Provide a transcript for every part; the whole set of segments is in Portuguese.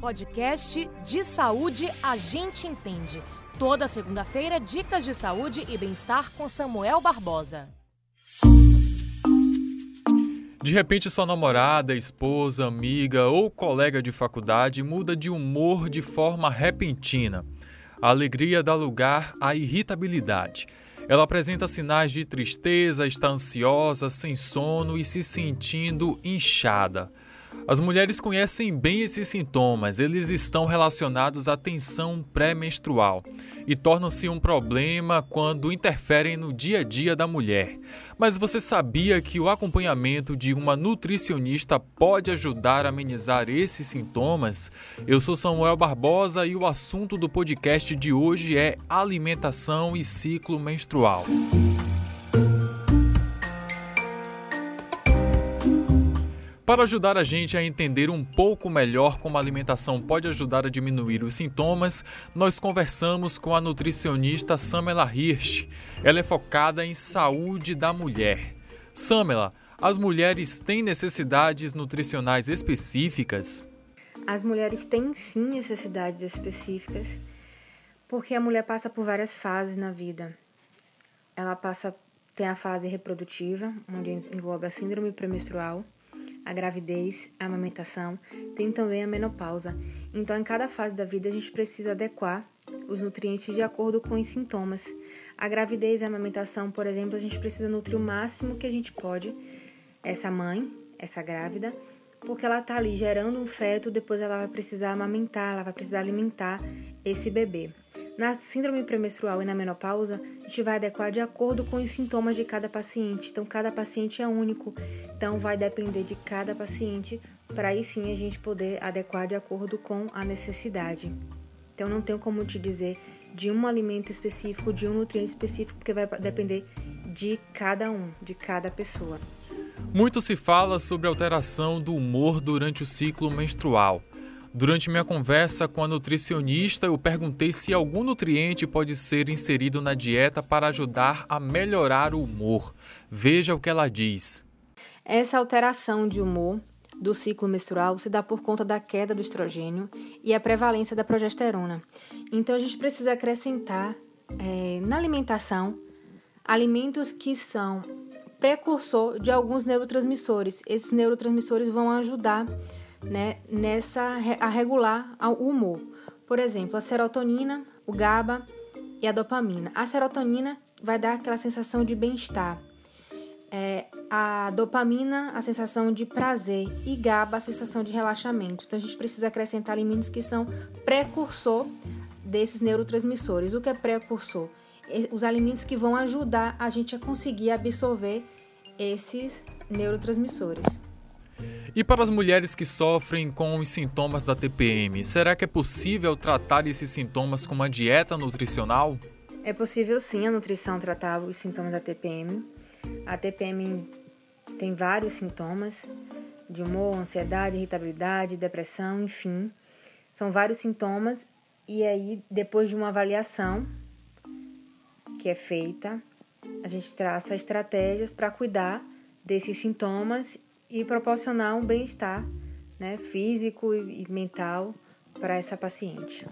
podcast de saúde a gente entende. Toda segunda-feira, dicas de saúde e bem-estar com Samuel Barbosa. De repente, sua namorada, esposa, amiga ou colega de faculdade muda de humor de forma repentina. A alegria dá lugar à irritabilidade. Ela apresenta sinais de tristeza, está ansiosa, sem sono e se sentindo inchada. As mulheres conhecem bem esses sintomas, eles estão relacionados à tensão pré-menstrual e tornam-se um problema quando interferem no dia a dia da mulher. Mas você sabia que o acompanhamento de uma nutricionista pode ajudar a amenizar esses sintomas? Eu sou Samuel Barbosa e o assunto do podcast de hoje é alimentação e ciclo menstrual. Para ajudar a gente a entender um pouco melhor como a alimentação pode ajudar a diminuir os sintomas, nós conversamos com a nutricionista Samela Hirsch. Ela é focada em saúde da mulher. Samela, as mulheres têm necessidades nutricionais específicas? As mulheres têm sim necessidades específicas, porque a mulher passa por várias fases na vida. Ela passa tem a fase reprodutiva, onde engloba a síndrome premenstrual, a gravidez, a amamentação, tem também a menopausa. Então, em cada fase da vida, a gente precisa adequar os nutrientes de acordo com os sintomas. A gravidez e a amamentação, por exemplo, a gente precisa nutrir o máximo que a gente pode essa mãe, essa grávida, porque ela está ali gerando um feto, depois ela vai precisar amamentar, ela vai precisar alimentar esse bebê. Na síndrome premenstrual e na menopausa, a gente vai adequar de acordo com os sintomas de cada paciente. Então, cada paciente é único. Então, vai depender de cada paciente para aí sim a gente poder adequar de acordo com a necessidade. Então, não tenho como te dizer de um alimento específico, de um nutriente específico, porque vai depender de cada um, de cada pessoa. Muito se fala sobre alteração do humor durante o ciclo menstrual. Durante minha conversa com a nutricionista, eu perguntei se algum nutriente pode ser inserido na dieta para ajudar a melhorar o humor. Veja o que ela diz. Essa alteração de humor do ciclo menstrual se dá por conta da queda do estrogênio e a prevalência da progesterona. Então a gente precisa acrescentar é, na alimentação alimentos que são precursor de alguns neurotransmissores. Esses neurotransmissores vão ajudar né, nessa a regular o humor. Por exemplo, a serotonina, o GABA e a dopamina. A serotonina vai dar aquela sensação de bem-estar. É, a dopamina, a sensação de prazer e GABA, a sensação de relaxamento. Então a gente precisa acrescentar alimentos que são precursor desses neurotransmissores. O que é precursor? Os alimentos que vão ajudar a gente a conseguir absorver esses neurotransmissores. E para as mulheres que sofrem com os sintomas da TPM, será que é possível tratar esses sintomas com uma dieta nutricional? É possível sim a nutrição tratar os sintomas da TPM. A TPM tem vários sintomas de humor, ansiedade, irritabilidade, depressão, enfim. São vários sintomas e aí depois de uma avaliação que é feita, a gente traça estratégias para cuidar desses sintomas e proporcionar um bem-estar né, físico e mental para essa paciente.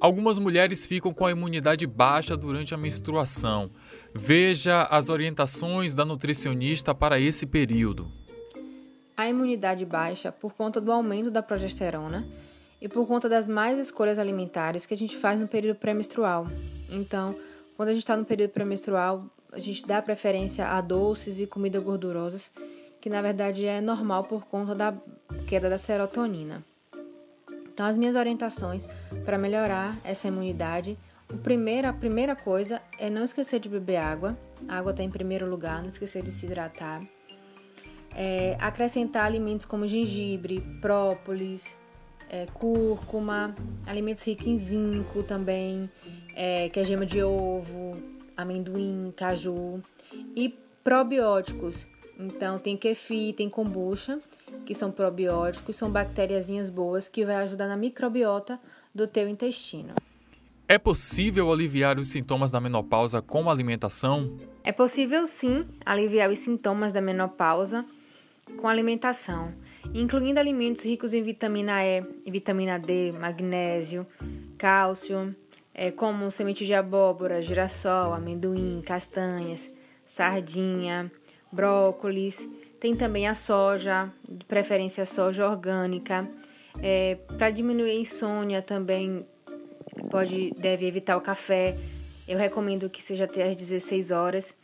Algumas mulheres ficam com a imunidade baixa durante a menstruação. Veja as orientações da nutricionista para esse período. A imunidade baixa por conta do aumento da progesterona e por conta das mais escolhas alimentares que a gente faz no período pré-menstrual. Então, quando a gente está no período pré-menstrual, a gente dá preferência a doces e comidas gordurosas que na verdade é normal por conta da queda da serotonina. Então, as minhas orientações para melhorar essa imunidade, primeiro, a primeira coisa é não esquecer de beber água. A água está em primeiro lugar, não esquecer de se hidratar. É, acrescentar alimentos como gengibre, própolis, é, cúrcuma, alimentos ricos em zinco também, é, que é gema de ovo, amendoim, caju e probióticos, então tem kefir, tem kombucha, que são probióticos, são bactériazinhas boas que vai ajudar na microbiota do teu intestino. É possível aliviar os sintomas da menopausa com alimentação? É possível sim aliviar os sintomas da menopausa com alimentação. incluindo alimentos ricos em vitamina E, vitamina D, magnésio, cálcio, é, como semente de abóbora, girassol, amendoim, castanhas, sardinha, brócolis. Tem também a soja, de preferência soja orgânica. É, Para diminuir a insônia também pode deve evitar o café. Eu recomendo que seja até às 16 horas.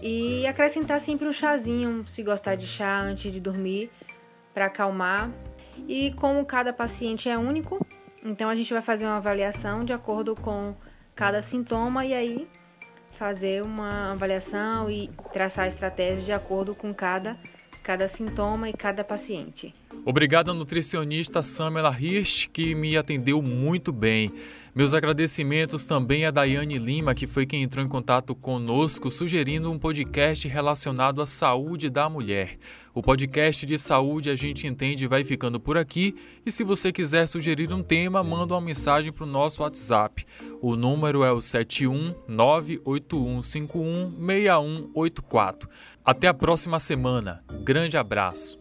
E acrescentar sempre um chazinho, se gostar de chá antes de dormir, para acalmar. E como cada paciente é único, então a gente vai fazer uma avaliação de acordo com cada sintoma e aí fazer uma avaliação e traçar estratégias de acordo com cada, cada sintoma e cada paciente. Obrigado, nutricionista Samela Hirsch, que me atendeu muito bem. Meus agradecimentos também a Daiane Lima, que foi quem entrou em contato conosco, sugerindo um podcast relacionado à saúde da mulher. O podcast de saúde a gente entende vai ficando por aqui e se você quiser sugerir um tema, manda uma mensagem para o nosso WhatsApp. O número é o 71981516184. Até a próxima semana. Grande abraço.